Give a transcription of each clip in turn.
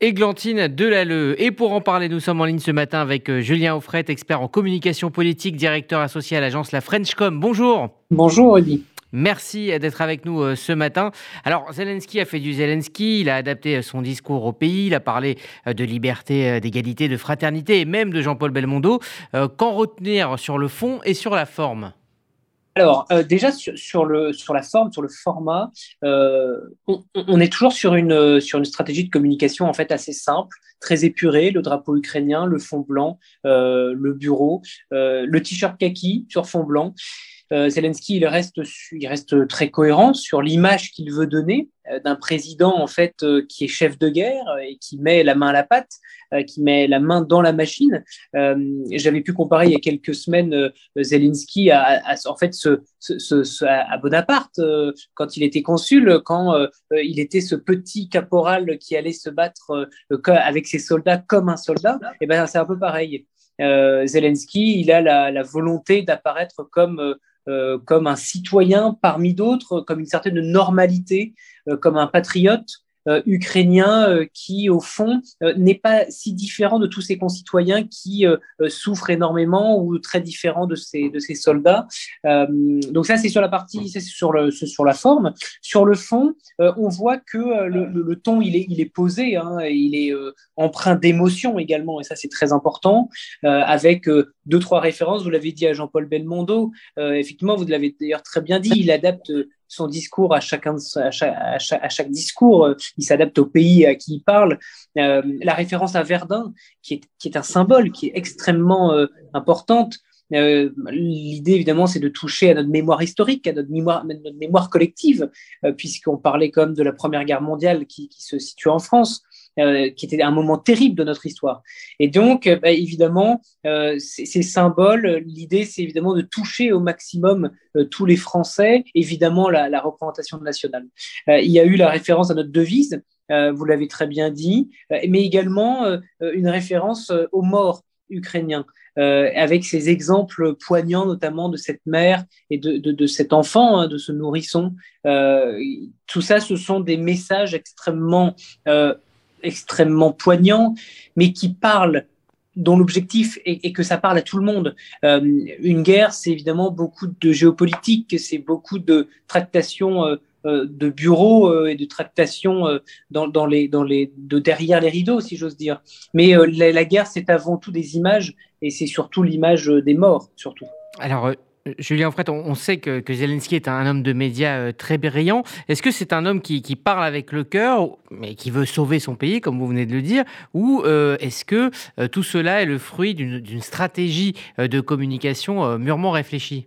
Églantine Delalleux. Et pour en parler, nous sommes en ligne ce matin avec euh, Julien Offret, expert en communication politique, directeur associé à l'agence La Frenchcom. Bonjour. Bonjour, Rudy. Merci d'être avec nous euh, ce matin. Alors, Zelensky a fait du Zelensky, il a adapté euh, son discours au pays, il a parlé de liberté, d'égalité, de fraternité et même de Jean-Paul Belmondo. Qu'en retenir sur le fond et sur la forme? Alors, euh, déjà sur, la forme, sur le format, euh, on, est toujours sur une, sur stratégie de communication en fait assez simple, très épurée, le drapeau ukrainien, le fond blanc, euh, le bureau, le t-shirt kaki sur fond blanc. Zelensky, il reste, il reste très cohérent sur l'image qu'il veut donner d'un président en fait euh, qui est chef de guerre et qui met la main à la pâte, qui met la main dans la machine. J'avais pu comparer il y a quelques semaines Zelensky à, en fait à Bonaparte quand il était consul, quand il était ce petit caporal qui allait se battre avec ses soldats comme un soldat. Et ben c'est un peu pareil. Zelensky, il a la, volonté d'apparaître comme euh, comme un citoyen parmi d'autres, comme une certaine normalité, euh, comme un patriote. euh, ukrainien euh, qui, au fond, euh, n'est pas si différent de tous ses concitoyens qui souffrent énormément ou très différent de ses, de ses soldats. donc ça, c'est sur la partie, c'est sur, sur la forme. Sur le fond, on voit que le, le, ton, il est, il est posé, hein, il est empreint d'émotion également, et ça, c'est très important, avec deux, trois références. Vous l'avez dit à Jean-Paul Belmondo. effectivement, vous l'avez d'ailleurs très bien dit, il adapte son discours à, chacun, à, chaque, à, chaque, discours, il s'adapte au pays à qui il parle. Euh, la référence à Verdun, qui est, qui est un symbole, qui est extrêmement euh, importante. Euh, L'idée, évidemment, c'est de toucher à notre mémoire historique, à notre mémoire, notre mémoire collective, euh, puisqu'on parlait comme de la Première Guerre mondiale qui se situe en France. Euh, qui était un moment terrible de notre histoire. Et donc, euh, bah, évidemment, euh, ces, symboles, l'idée, c'est évidemment de toucher au maximum tous les Français, évidemment la, la représentation nationale. il y a eu la référence à notre devise, vous l'avez très bien dit, mais également une référence aux morts ukrainiens. Euh, avec ces exemples poignants, notamment de cette mère et de, de, de cet enfant, hein, de ce nourrisson. Euh, tout ça, ce sont des messages extrêmement euh, extrêmement poignant, mais qui parle dont l'objectif est, que ça parle à tout le monde. Euh, une guerre, c'est évidemment beaucoup de géopolitique, c'est beaucoup de tractations euh, euh, de bureaux et de tractations dans, les, dans les, de derrière les rideaux, si j'ose dire. Mais la, la, guerre, c'est avant tout des images, et c'est surtout l'image des morts, surtout. Alors, Julien Fret, on, sait que, Zelensky est un homme de médias euh, très brillant. Est-ce que c'est un homme qui, parle avec le cœur, mais qui veut sauver son pays, comme vous venez de le dire, ou euh, est-ce que euh, tout cela est le fruit d'une stratégie de communication mûrement réfléchie?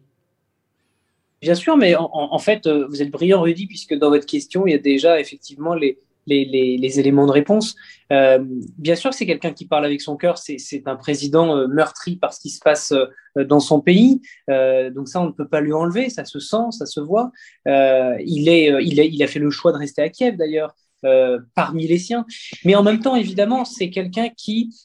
Bien sûr, mais en, fait, vous êtes brillant, Rudy, puisque dans votre question, il y a déjà effectivement les, les, éléments de réponse. Euh, bien sûr, c'est quelqu'un qui parle avec son cœur. C'est un président euh, meurtri par ce qui se passe euh, dans son pays. donc ça, on ne peut pas lui enlever. Ça se sent, ça se voit. il, est, il, a, il a fait le choix de rester à Kiev, d'ailleurs. parmi les siens. Mais en même temps, évidemment, c'est quelqu'un qui,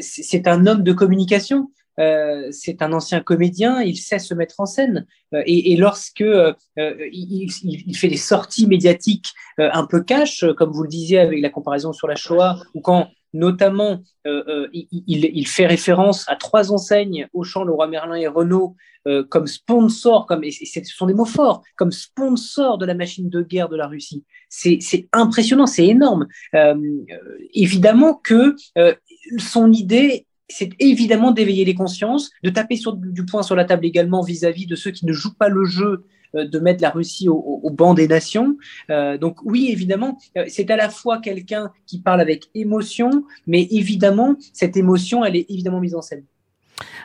c'est un homme de communication. Euh, c'est un ancien comédien, il sait se mettre en scène. Euh, et, et, lorsque euh, il, fait des sorties médiatiques un peu cash, comme vous le disiez avec la comparaison sur la Shoah, ou quand notamment il, il, fait référence à trois enseignes, Auchan, Leroy Merlin et Renault, comme sponsor, comme, et ce sont des mots forts, comme sponsor de la machine de guerre de la Russie. C'est impressionnant, c'est énorme. évidemment que son idée c'est évidemment d'éveiller les consciences, de taper du poing sur la table également vis-à-vis de ceux qui ne jouent pas le jeu, euh, de mettre la Russie au, banc des nations. Euh, donc oui, évidemment, euh, c'est à la fois quelqu'un qui parle avec émotion, mais évidemment, cette émotion, elle est évidemment mise en scène.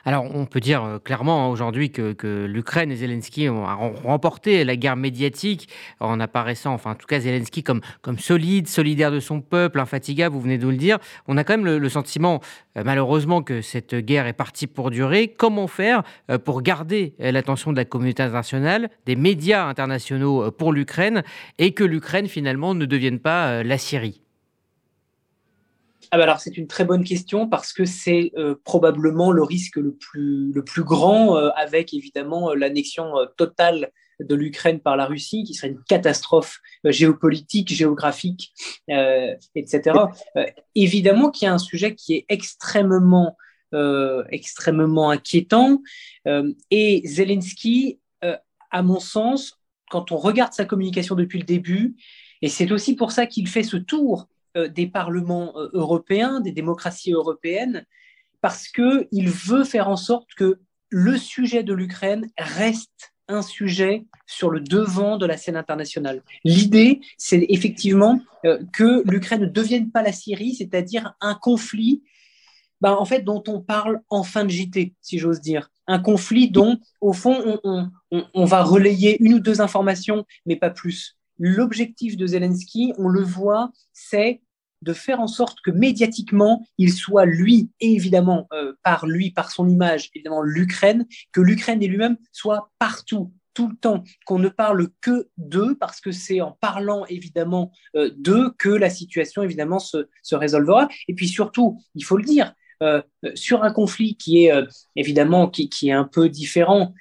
Alors, on peut dire euh, clairement hein, aujourd'hui que, l'Ukraine et Zelensky ont, remporté la guerre médiatique en apparaissant, enfin, en tout cas, Zelensky comme, solide, solidaire de son peuple, infatigable, vous venez de le dire. On a quand même le, sentiment, euh, malheureusement, que cette guerre est partie pour durer. Comment faire euh, pour garder l'attention de la communauté internationale, des médias internationaux pour l'Ukraine et que l'Ukraine, finalement, ne devienne pas la Syrie? Ah bah alors c'est une très bonne question parce que c'est euh, probablement le risque le plus, le plus grand euh, avec évidemment euh, l'annexion totale de l'Ukraine par la Russie, qui serait une catastrophe géopolitique, géographique, etc. évidemment qu'il y a un sujet qui est extrêmement, extrêmement inquiétant. et Zelensky, à mon sens, quand on regarde sa communication depuis le début, et c'est aussi pour ça qu'il fait ce tour euh, des parlements euh, européens, des démocraties européennes, parce qu'il veut faire en sorte que le sujet de l'Ukraine reste un sujet sur le devant de la scène internationale. L'idée, c'est effectivement euh, que l'Ukraine ne devienne pas la Syrie, c'est-à-dire un conflit ben, en fait, dont on parle en fin de JT, si j'ose dire. Un conflit dont, au fond, on, va relayer une ou deux informations, mais pas plus. L'objectif de Zelensky, on le voit, c'est de faire en sorte que médiatiquement, il soit lui, et évidemment euh, par lui, par son image, évidemment l'Ukraine, que l'Ukraine et lui-même soient partout, tout le temps, qu'on ne parle que d'eux, parce que c'est en parlant évidemment euh, d'eux que la situation évidemment se, se résolvera. Et puis surtout, il faut le dire, euh, sur un conflit qui est évidemment qui, est un peu différent,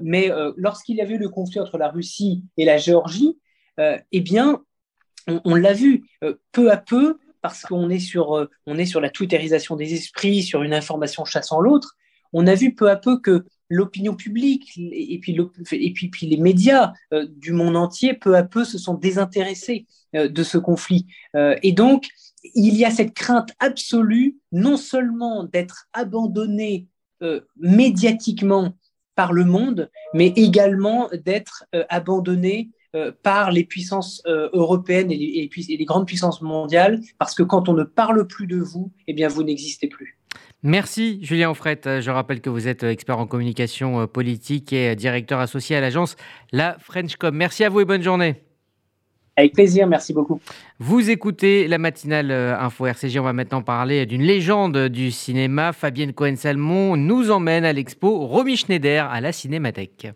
mais lorsqu'il y avait le conflit entre la Russie et la Géorgie, eh bien, on, l'a vu peu à peu, parce qu'on est sur, on est sur la twitterisation des esprits, sur une information chassant l'autre. On a vu peu à peu que l'opinion publique et puis, les médias du monde entier, peu à peu, se sont désintéressés de ce conflit. et donc, il y a cette crainte absolue, non seulement d'être abandonné euh, médiatiquement par le monde, mais également d'être euh, abandonné euh, par les puissances européennes et les, et les, grandes puissances mondiales, parce que quand on ne parle plus de vous, eh bien, vous n'existez plus. Merci Julien Offret. Je rappelle que vous êtes expert en communication politique et directeur associé à l'agence La Frenchcom. Merci à vous et bonne journée. Avec plaisir, merci beaucoup. Vous écoutez la matinale euh, Info RCG. On va maintenant parler d'une légende du cinéma. Fabienne Cohen-Salmon nous emmène à l'expo Romy Schneider à la Cinémathèque.